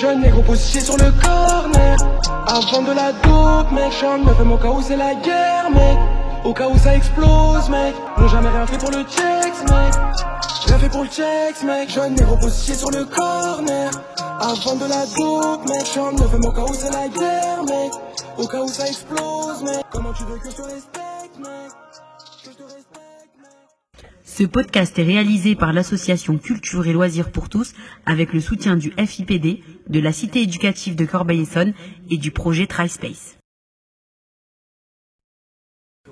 Jeune négro positionné sur le corner. Avant de la dope, mec. J'en me fais mon cas où c'est la guerre, mec. Au cas où ça explose, mec. N'ont jamais rien fait pour le checks, mec. Rien fait pour le checks, mec. Jeune négro positionné sur le corner. Avant de la dope, mec. J'en me fais mon cas où c'est la guerre, mec. Au cas où ça explose, mec. Comment tu veux que je te respecte, mec? Que je te respecte? Ce podcast est réalisé par l'association Culture et Loisirs pour tous avec le soutien du FIPD, de la Cité éducative de Corbeil-Essonne et du projet TriSpace.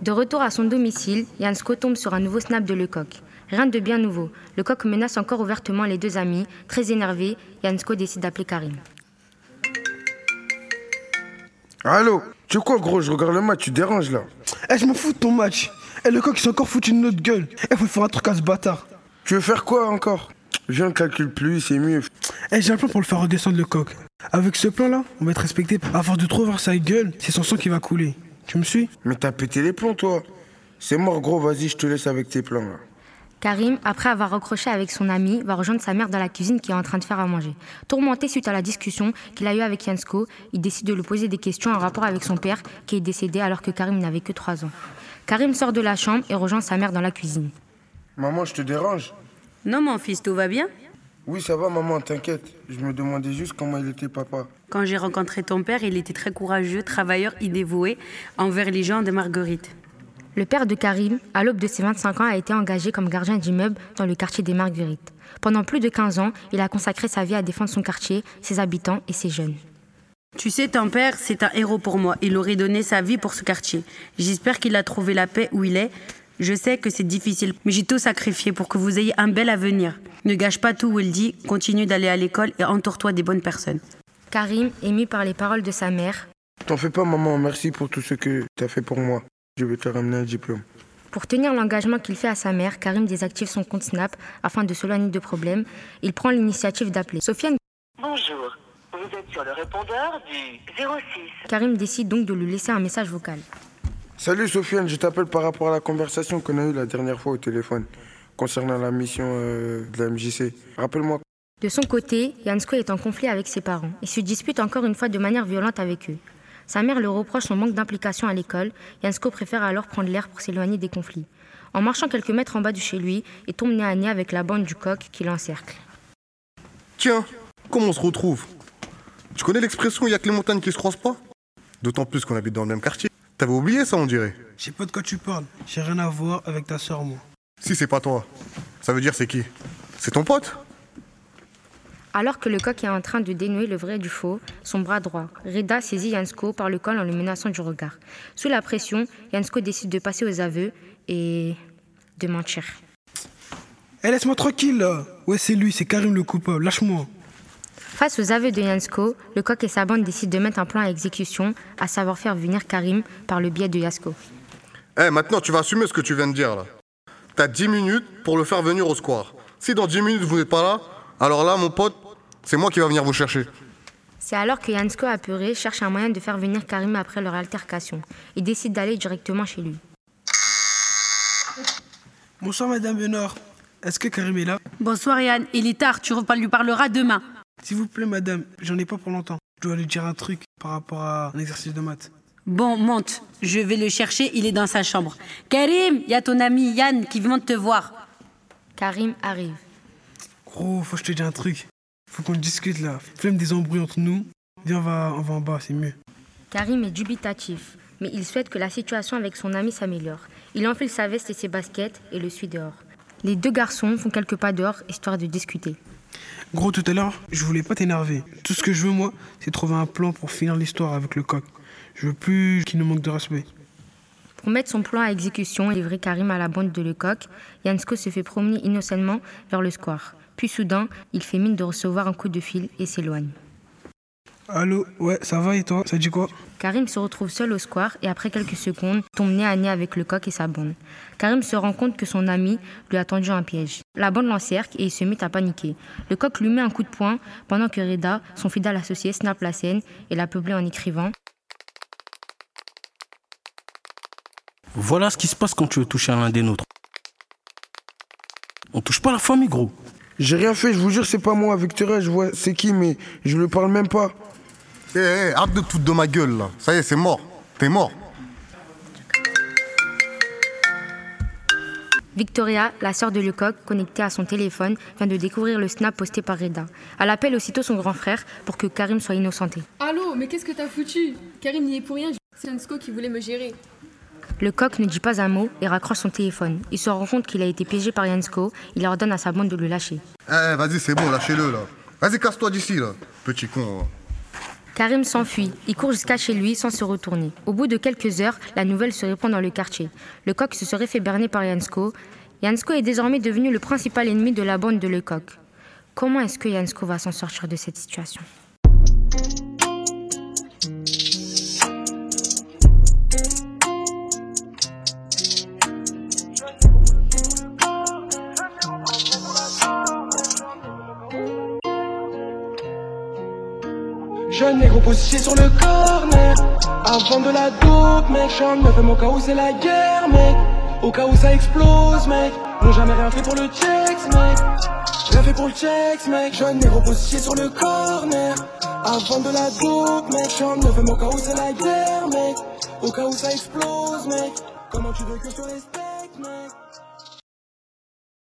De retour à son domicile, Jansko tombe sur un nouveau snap de Lecoq. Rien de bien nouveau. Lecoq menace encore ouvertement les deux amis. Très énervé, Jansko décide d'appeler Karim. Allô? Tu sais quoi, gros? Je regarde le match, tu déranges là? Eh, je m'en fous de ton match. Eh, le coq, il s'est encore foutu de notre gueule. Eh, faut faire un truc à ce bâtard. Tu veux faire quoi encore? Je ne calcule plus, c'est mieux. Eh, j'ai un plan pour le faire redescendre le coq. Avec ce plan-là, on va être respecté. À force de trop voir sa gueule, c'est son sang qui va couler. Tu me suis? Mais t'as pété les plombs, toi. C'est mort, gros, vas-y, je te laisse avec tes plans là. Karim, après avoir recroché avec son ami, va rejoindre sa mère dans la cuisine qui est en train de faire à manger. Tourmenté suite à la discussion qu'il a eue avec Jansko, il décide de lui poser des questions en rapport avec son père qui est décédé alors que Karim n'avait que 3 ans. Karim sort de la chambre et rejoint sa mère dans la cuisine. Maman, je te dérange? Non, mon fils, tout va bien? Oui, ça va, maman, t'inquiète. Je me demandais juste comment il était, papa. Quand j'ai rencontré ton père, il était très courageux, travailleur et dévoué envers les gens de Marguerite. Le père de Karim, à l'aube de ses 25 ans, a été engagé comme gardien d'immeuble dans le quartier des Marguerites. Pendant plus de 15 ans, il a consacré sa vie à défendre son quartier, ses habitants et ses jeunes. Tu sais, ton père, c'est un héros pour moi. Il aurait donné sa vie pour ce quartier. J'espère qu'il a trouvé la paix où il est. Je sais que c'est difficile, mais j'ai tout sacrifié pour que vous ayez un bel avenir. Ne gâche pas tout, Wildy. Continue d'aller à l'école et entoure-toi des bonnes personnes. Karim, ému par les paroles de sa mère, T'en fais pas, maman, merci pour tout ce que t'as fait pour moi. Je vais te ramener un diplôme. Pour tenir l'engagement qu'il fait à sa mère, Karim désactive son compte Snap afin de s'éloigner de problèmes. Il prend l'initiative d'appeler. Sofiane Bonjour, vous êtes sur le répondeur du 06. Karim décide donc de lui laisser un message vocal. Salut, Sofiane, je t'appelle par rapport à la conversation qu'on a eue la dernière fois au téléphone concernant la mission euh, de la MJC. Rappelle-moi. De son côté, Jansko est en conflit avec ses parents et se dispute encore une fois de manière violente avec eux. Sa mère le reproche son manque d'implication à l'école. Jansko préfère alors prendre l'air pour s'éloigner des conflits. En marchant quelques mètres en bas de chez lui, il tombe nez à nez avec la bande du coq qui l'encercle. Tiens, comment on se retrouve? Tu connais l'expression il y a que les montagnes qui se croisent pas? D'autant plus qu'on habite dans le même quartier. T'avais oublié ça, on dirait. Je sais pas de quoi tu parles. J'ai rien à voir avec ta soeur, moi. Si c'est pas toi, ça veut dire c'est qui? C'est ton pote? Alors que le coq est en train de dénouer le vrai du faux, son bras droit, Reda saisit Jansko par le col en le menaçant du regard. Sous la pression, Jansko décide de passer aux aveux et de mentir. Eh, laisse-moi tranquille, là. Ouais, c'est lui, c'est Karim le coupable. Lâche-moi. Face aux aveux de Jansko, le coq et sa bande décident de mettre un plan à exécution, à savoir faire venir Karim par le biais de Yasko. Eh, maintenant tu vas assumer ce que tu viens de dire là. T'as 10 minutes pour le faire venir au square. Si dans 10 minutes vous n'êtes pas là, alors là, mon pote, c'est moi qui va venir vous chercher. C'est alors que Jansko, apeuré, cherche un moyen de faire venir Karim après leur altercation. Il décide d'aller directement chez lui. Bonsoir, madame Benor. Est-ce que Karim est là? Bonsoir, Yann. Il est tard, tu lui parleras demain. S'il vous plaît, madame, j'en ai pas pour longtemps. Je dois lui dire un truc par rapport à un exercice de maths. Bon, monte. Je vais le chercher, il est dans sa chambre. Karim, il y a ton ami Yann qui vient de te voir. Karim arrive. Gros, faut que je te dise un truc. Faut qu'on discute là. Flemme des embrouilles entre nous. Viens, on va, on va en bas, c'est mieux. Karim est dubitatif, mais il souhaite que la situation avec son ami s'améliore. Il enfile sa veste et ses baskets et le suit dehors. Les deux garçons font quelques pas dehors, histoire de discuter. Gros, tout à l'heure, je voulais pas t'énerver. Tout ce que je veux, moi, c'est trouver un plan pour finir l'histoire avec le coq. Je veux plus qu'il nous manque de respect. Pour mettre son plan à exécution et livrer Karim à la bande de Lecoq, Jansko se fait promener innocemment vers le square. Puis soudain, il fait mine de recevoir un coup de fil et s'éloigne. Allô, ouais, ça va et toi? Ça dit quoi? Karim se retrouve seul au square et après quelques secondes tombe nez à nez avec le coq et sa bande. Karim se rend compte que son ami lui a tendu un piège. La bande l'encercle et il se met à paniquer. Le coq lui met un coup de poing pendant que Reda, son fidèle associé, snappe la scène et la peuplée en écrivant Voilà ce qui se passe quand tu veux toucher à l'un des nôtres. On touche pas la famille, gros. J'ai rien fait, je vous jure, c'est pas moi. Victoria, je vois c'est qui, mais je lui parle même pas. Eh, eh, arrête de te foutre de ma gueule là. Ça y est, c'est mort. T'es mort. Victoria, la sœur de Lecoq, connectée à son téléphone, vient de découvrir le snap posté par Reda. Elle appelle aussitôt son grand frère pour que Karim soit innocenté. Allô, mais qu'est-ce que t'as foutu? Karim n'y est pour rien, c'est Jansko qui voulait me gérer. Lecoq ne dit pas un mot et raccroche son téléphone. Il se rend compte qu'il a été piégé par Yansko. Il ordonne à sa bande de le lâcher. Eh, vas-y, c'est bon, lâchez-le là. Vas-y, casse-toi d'ici là. Petit con. Karim s'enfuit. Il court jusqu'à chez lui sans se retourner. Au bout de quelques heures, la nouvelle se répand dans le quartier. Lecoq se serait fait berner par Yansko. Yansko est désormais devenu le principal ennemi de la bande de Lecoq. Comment est-ce que Yansko va s'en sortir de cette situation? Jeune négro positionné sur le corner Avant de la dope mec J'en me fais mon cas où c'est la guerre mec. Au cas où ça explose mec. N'ont jamais rien fait pour le checks mec. Rien fait pour le checks mec. Jeune négro positionné sur le corner. Avant de la dope mec J'en me fais mon cas où c'est la guerre mec. Au cas où ça explose mec. Comment tu veux que je te